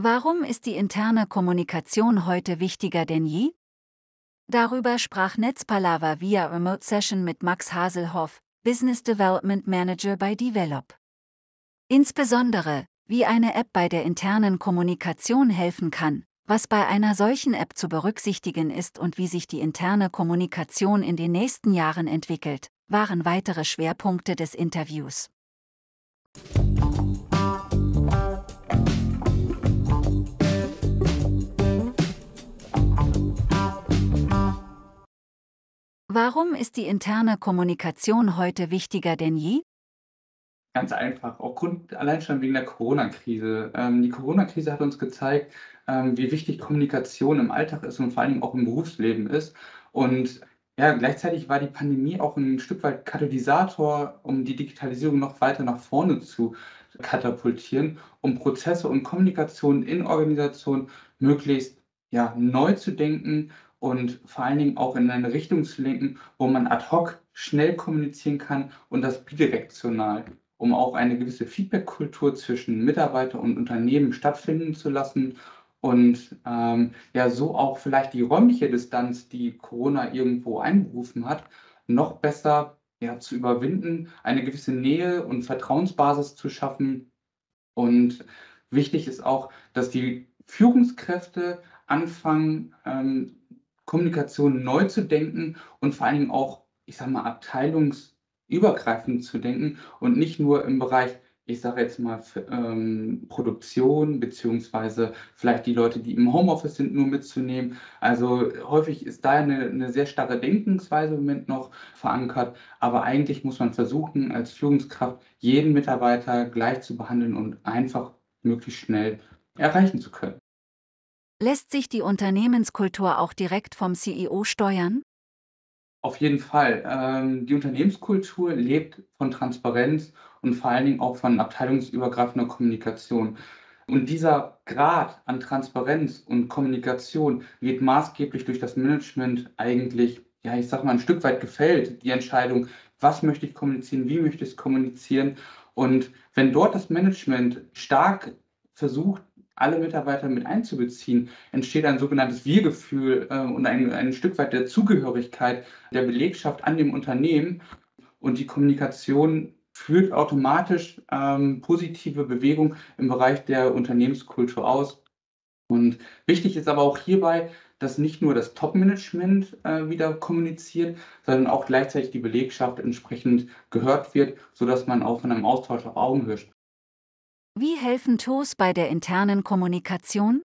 Warum ist die interne Kommunikation heute wichtiger denn je? Darüber sprach Netzpalava via Remote Session mit Max Haselhoff, Business Development Manager bei Develop. Insbesondere, wie eine App bei der internen Kommunikation helfen kann, was bei einer solchen App zu berücksichtigen ist und wie sich die interne Kommunikation in den nächsten Jahren entwickelt, waren weitere Schwerpunkte des Interviews. Warum ist die interne Kommunikation heute wichtiger denn je? Ganz einfach, aufgrund allein schon wegen der Corona-Krise. Ähm, die Corona-Krise hat uns gezeigt, ähm, wie wichtig Kommunikation im Alltag ist und vor allem auch im Berufsleben ist. Und ja, gleichzeitig war die Pandemie auch ein Stück weit Katalysator, um die Digitalisierung noch weiter nach vorne zu katapultieren, um Prozesse und Kommunikation in Organisationen möglichst ja, neu zu denken und vor allen Dingen auch in eine Richtung zu lenken, wo man ad hoc schnell kommunizieren kann und das bidirektional, um auch eine gewisse Feedback-Kultur zwischen Mitarbeiter und Unternehmen stattfinden zu lassen und ähm, ja so auch vielleicht die räumliche Distanz, die Corona irgendwo einberufen hat, noch besser ja, zu überwinden, eine gewisse Nähe und Vertrauensbasis zu schaffen. Und wichtig ist auch, dass die Führungskräfte anfangen, ähm, Kommunikation neu zu denken und vor allen Dingen auch, ich sage mal, abteilungsübergreifend zu denken und nicht nur im Bereich, ich sage jetzt mal, ähm, Produktion, beziehungsweise vielleicht die Leute, die im Homeoffice sind, nur mitzunehmen. Also häufig ist da eine, eine sehr starre Denkensweise im Moment noch verankert, aber eigentlich muss man versuchen, als Führungskraft jeden Mitarbeiter gleich zu behandeln und einfach möglichst schnell erreichen zu können. Lässt sich die Unternehmenskultur auch direkt vom CEO steuern? Auf jeden Fall. Ähm, die Unternehmenskultur lebt von Transparenz und vor allen Dingen auch von abteilungsübergreifender Kommunikation. Und dieser Grad an Transparenz und Kommunikation wird maßgeblich durch das Management eigentlich, ja, ich sag mal, ein Stück weit gefällt. Die Entscheidung, was möchte ich kommunizieren, wie möchte ich es kommunizieren. Und wenn dort das Management stark versucht, alle Mitarbeiter mit einzubeziehen, entsteht ein sogenanntes Wir-Gefühl äh, und ein, ein Stück weit der Zugehörigkeit der Belegschaft an dem Unternehmen. Und die Kommunikation führt automatisch ähm, positive Bewegung im Bereich der Unternehmenskultur aus. Und wichtig ist aber auch hierbei, dass nicht nur das Top-Management äh, wieder kommuniziert, sondern auch gleichzeitig die Belegschaft entsprechend gehört wird, sodass man auch von einem Austausch auf Augenhöhe wie helfen Tools bei der internen Kommunikation?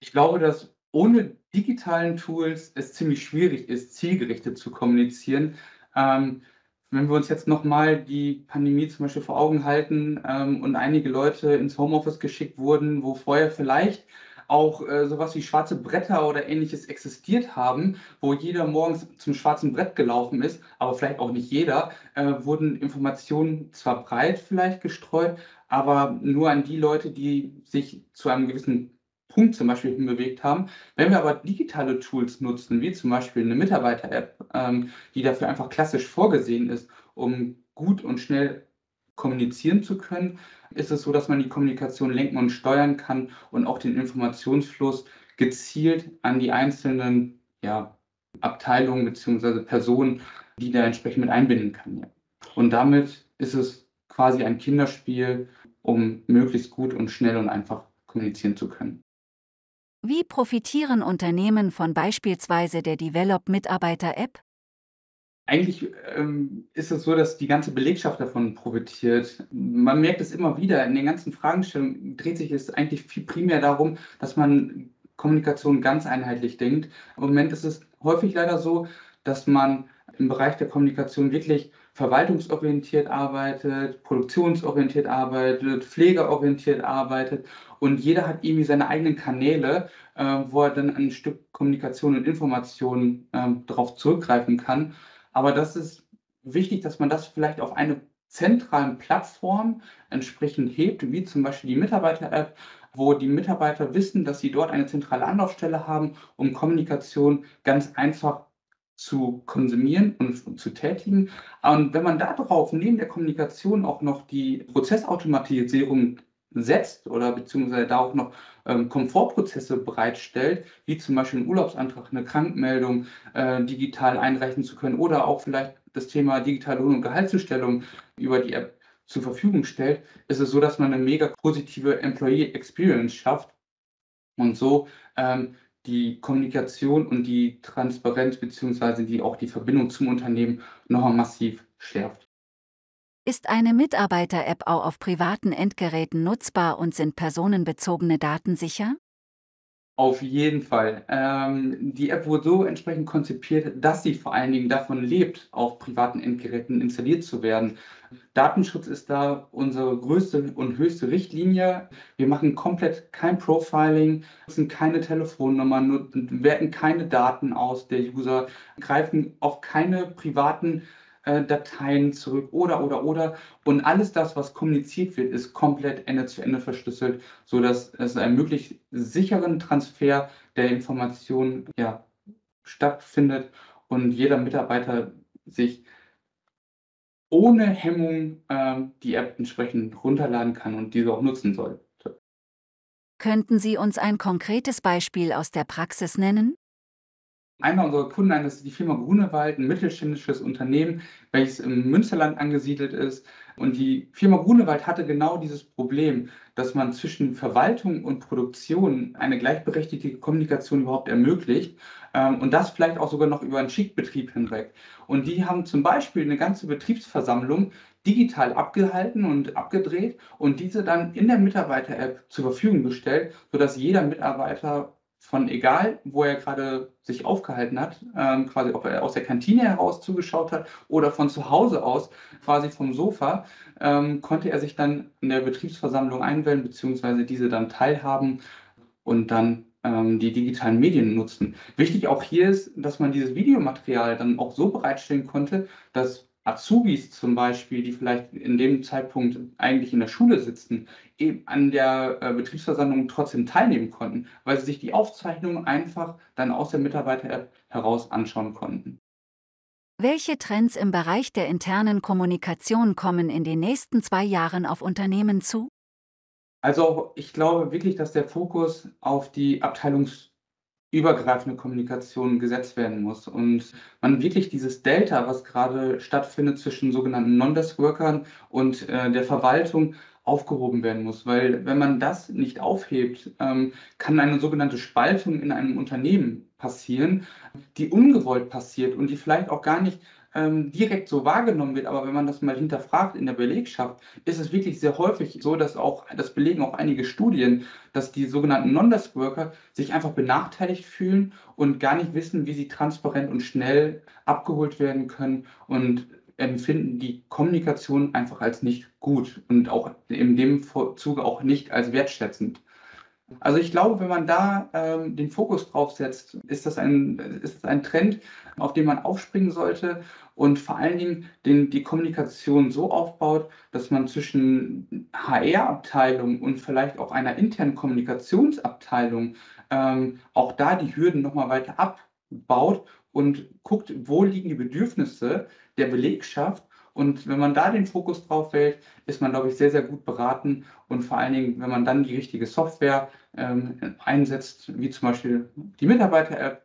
Ich glaube, dass ohne digitalen Tools es ziemlich schwierig ist, zielgerichtet zu kommunizieren. Ähm, wenn wir uns jetzt nochmal die Pandemie zum Beispiel vor Augen halten ähm, und einige Leute ins Homeoffice geschickt wurden, wo vorher vielleicht auch äh, sowas wie schwarze Bretter oder ähnliches existiert haben, wo jeder morgens zum schwarzen Brett gelaufen ist, aber vielleicht auch nicht jeder, äh, wurden Informationen zwar breit vielleicht gestreut, aber nur an die Leute, die sich zu einem gewissen Punkt zum Beispiel hinbewegt haben. Wenn wir aber digitale Tools nutzen, wie zum Beispiel eine Mitarbeiter-App, ähm, die dafür einfach klassisch vorgesehen ist, um gut und schnell kommunizieren zu können, ist es so, dass man die Kommunikation lenken und steuern kann und auch den Informationsfluss gezielt an die einzelnen ja, Abteilungen bzw. Personen, die da entsprechend mit einbinden kann. Ja. Und damit ist es quasi ein Kinderspiel, um möglichst gut und schnell und einfach kommunizieren zu können. Wie profitieren Unternehmen von beispielsweise der Develop Mitarbeiter App? Eigentlich ähm, ist es so, dass die ganze Belegschaft davon profitiert. Man merkt es immer wieder, in den ganzen Fragestellungen dreht sich es eigentlich viel primär darum, dass man Kommunikation ganz einheitlich denkt. Im Moment ist es häufig leider so, dass man im Bereich der Kommunikation wirklich verwaltungsorientiert arbeitet, produktionsorientiert arbeitet, pflegeorientiert arbeitet und jeder hat irgendwie seine eigenen Kanäle, äh, wo er dann ein Stück Kommunikation und Information äh, darauf zurückgreifen kann. Aber das ist wichtig, dass man das vielleicht auf eine zentralen Plattform entsprechend hebt, wie zum Beispiel die Mitarbeiter-App, wo die Mitarbeiter wissen, dass sie dort eine zentrale Anlaufstelle haben, um Kommunikation ganz einfach zu konsumieren und zu tätigen. Und wenn man darauf neben der Kommunikation auch noch die Prozessautomatisierung setzt oder beziehungsweise da auch noch ähm, Komfortprozesse bereitstellt, wie zum Beispiel ein Urlaubsantrag, eine Krankmeldung äh, digital einreichen zu können oder auch vielleicht das Thema digitale Lohn- und Gehaltszustellung über die App zur Verfügung stellt, ist es so, dass man eine mega positive Employee Experience schafft und so ähm, die Kommunikation und die Transparenz beziehungsweise die auch die Verbindung zum Unternehmen nochmal massiv schärft. Ist eine Mitarbeiter-App auch auf privaten Endgeräten nutzbar und sind personenbezogene Daten sicher? Auf jeden Fall. Ähm, die App wurde so entsprechend konzipiert, dass sie vor allen Dingen davon lebt, auf privaten Endgeräten installiert zu werden. Datenschutz ist da unsere größte und höchste Richtlinie. Wir machen komplett kein Profiling, nutzen keine Telefonnummern, werten keine Daten aus der User, greifen auf keine privaten Dateien zurück oder, oder, oder. Und alles das, was kommuniziert wird, ist komplett Ende zu Ende verschlüsselt, sodass es einen möglichst sicheren Transfer der Informationen ja, stattfindet und jeder Mitarbeiter sich ohne Hemmung ähm, die App entsprechend runterladen kann und diese auch nutzen soll. Könnten Sie uns ein konkretes Beispiel aus der Praxis nennen? Einer unserer Kunden, ist die Firma Grunewald, ein mittelständisches Unternehmen, welches im Münsterland angesiedelt ist. Und die Firma Grunewald hatte genau dieses Problem, dass man zwischen Verwaltung und Produktion eine gleichberechtigte Kommunikation überhaupt ermöglicht. Ähm, und das vielleicht auch sogar noch über einen Schichtbetrieb hinweg. Und die haben zum Beispiel eine ganze Betriebsversammlung digital abgehalten und abgedreht und diese dann in der Mitarbeiter-App zur Verfügung gestellt, sodass jeder Mitarbeiter von egal, wo er gerade sich aufgehalten hat, ähm, quasi ob er aus der Kantine heraus zugeschaut hat oder von zu Hause aus, quasi vom Sofa, ähm, konnte er sich dann in der Betriebsversammlung einwählen, beziehungsweise diese dann teilhaben und dann ähm, die digitalen Medien nutzen. Wichtig auch hier ist, dass man dieses Videomaterial dann auch so bereitstellen konnte, dass Azubis zum Beispiel, die vielleicht in dem Zeitpunkt eigentlich in der Schule sitzen, eben an der äh, Betriebsversammlung trotzdem teilnehmen konnten, weil sie sich die Aufzeichnung einfach dann aus der Mitarbeiter-App heraus anschauen konnten. Welche Trends im Bereich der internen Kommunikation kommen in den nächsten zwei Jahren auf Unternehmen zu? Also ich glaube wirklich, dass der Fokus auf die Abteilungs übergreifende Kommunikation gesetzt werden muss und man wirklich dieses Delta, was gerade stattfindet zwischen sogenannten Non-Desk-Workern und äh, der Verwaltung, aufgehoben werden muss. Weil wenn man das nicht aufhebt, ähm, kann eine sogenannte Spaltung in einem Unternehmen passieren, die ungewollt passiert und die vielleicht auch gar nicht ähm, direkt so wahrgenommen wird, aber wenn man das mal hinterfragt in der Belegschaft, ist es wirklich sehr häufig so, dass auch, das belegen auch einige Studien, dass die sogenannten Non-Desk-Worker sich einfach benachteiligt fühlen und gar nicht wissen, wie sie transparent und schnell abgeholt werden können und empfinden die Kommunikation einfach als nicht gut und auch in dem Zuge auch nicht als wertschätzend. Also ich glaube, wenn man da ähm, den Fokus drauf setzt, ist das, ein, ist das ein Trend, auf den man aufspringen sollte und vor allen Dingen den, die Kommunikation so aufbaut, dass man zwischen HR-Abteilung und vielleicht auch einer internen Kommunikationsabteilung ähm, auch da die Hürden nochmal weiter abbaut und guckt, wo liegen die Bedürfnisse der Belegschaft und wenn man da den Fokus drauf wählt, ist man, glaube ich, sehr, sehr gut beraten. Und vor allen Dingen, wenn man dann die richtige Software ähm, einsetzt, wie zum Beispiel die Mitarbeiter-App,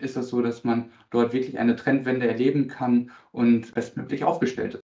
ist das so, dass man dort wirklich eine Trendwende erleben kann und bestmöglich aufgestellt ist.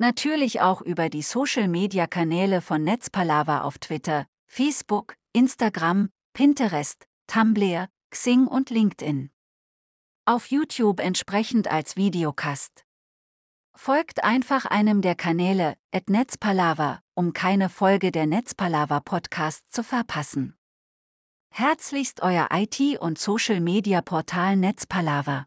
Natürlich auch über die Social-Media-Kanäle von Netzpalava auf Twitter, Facebook, Instagram, Pinterest, Tumblr, Xing und LinkedIn. Auf YouTube entsprechend als Videocast. Folgt einfach einem der Kanäle, at Netzpalava, um keine Folge der Netzpalava Podcast zu verpassen. Herzlichst euer IT- und Social-Media-Portal Netzpalava.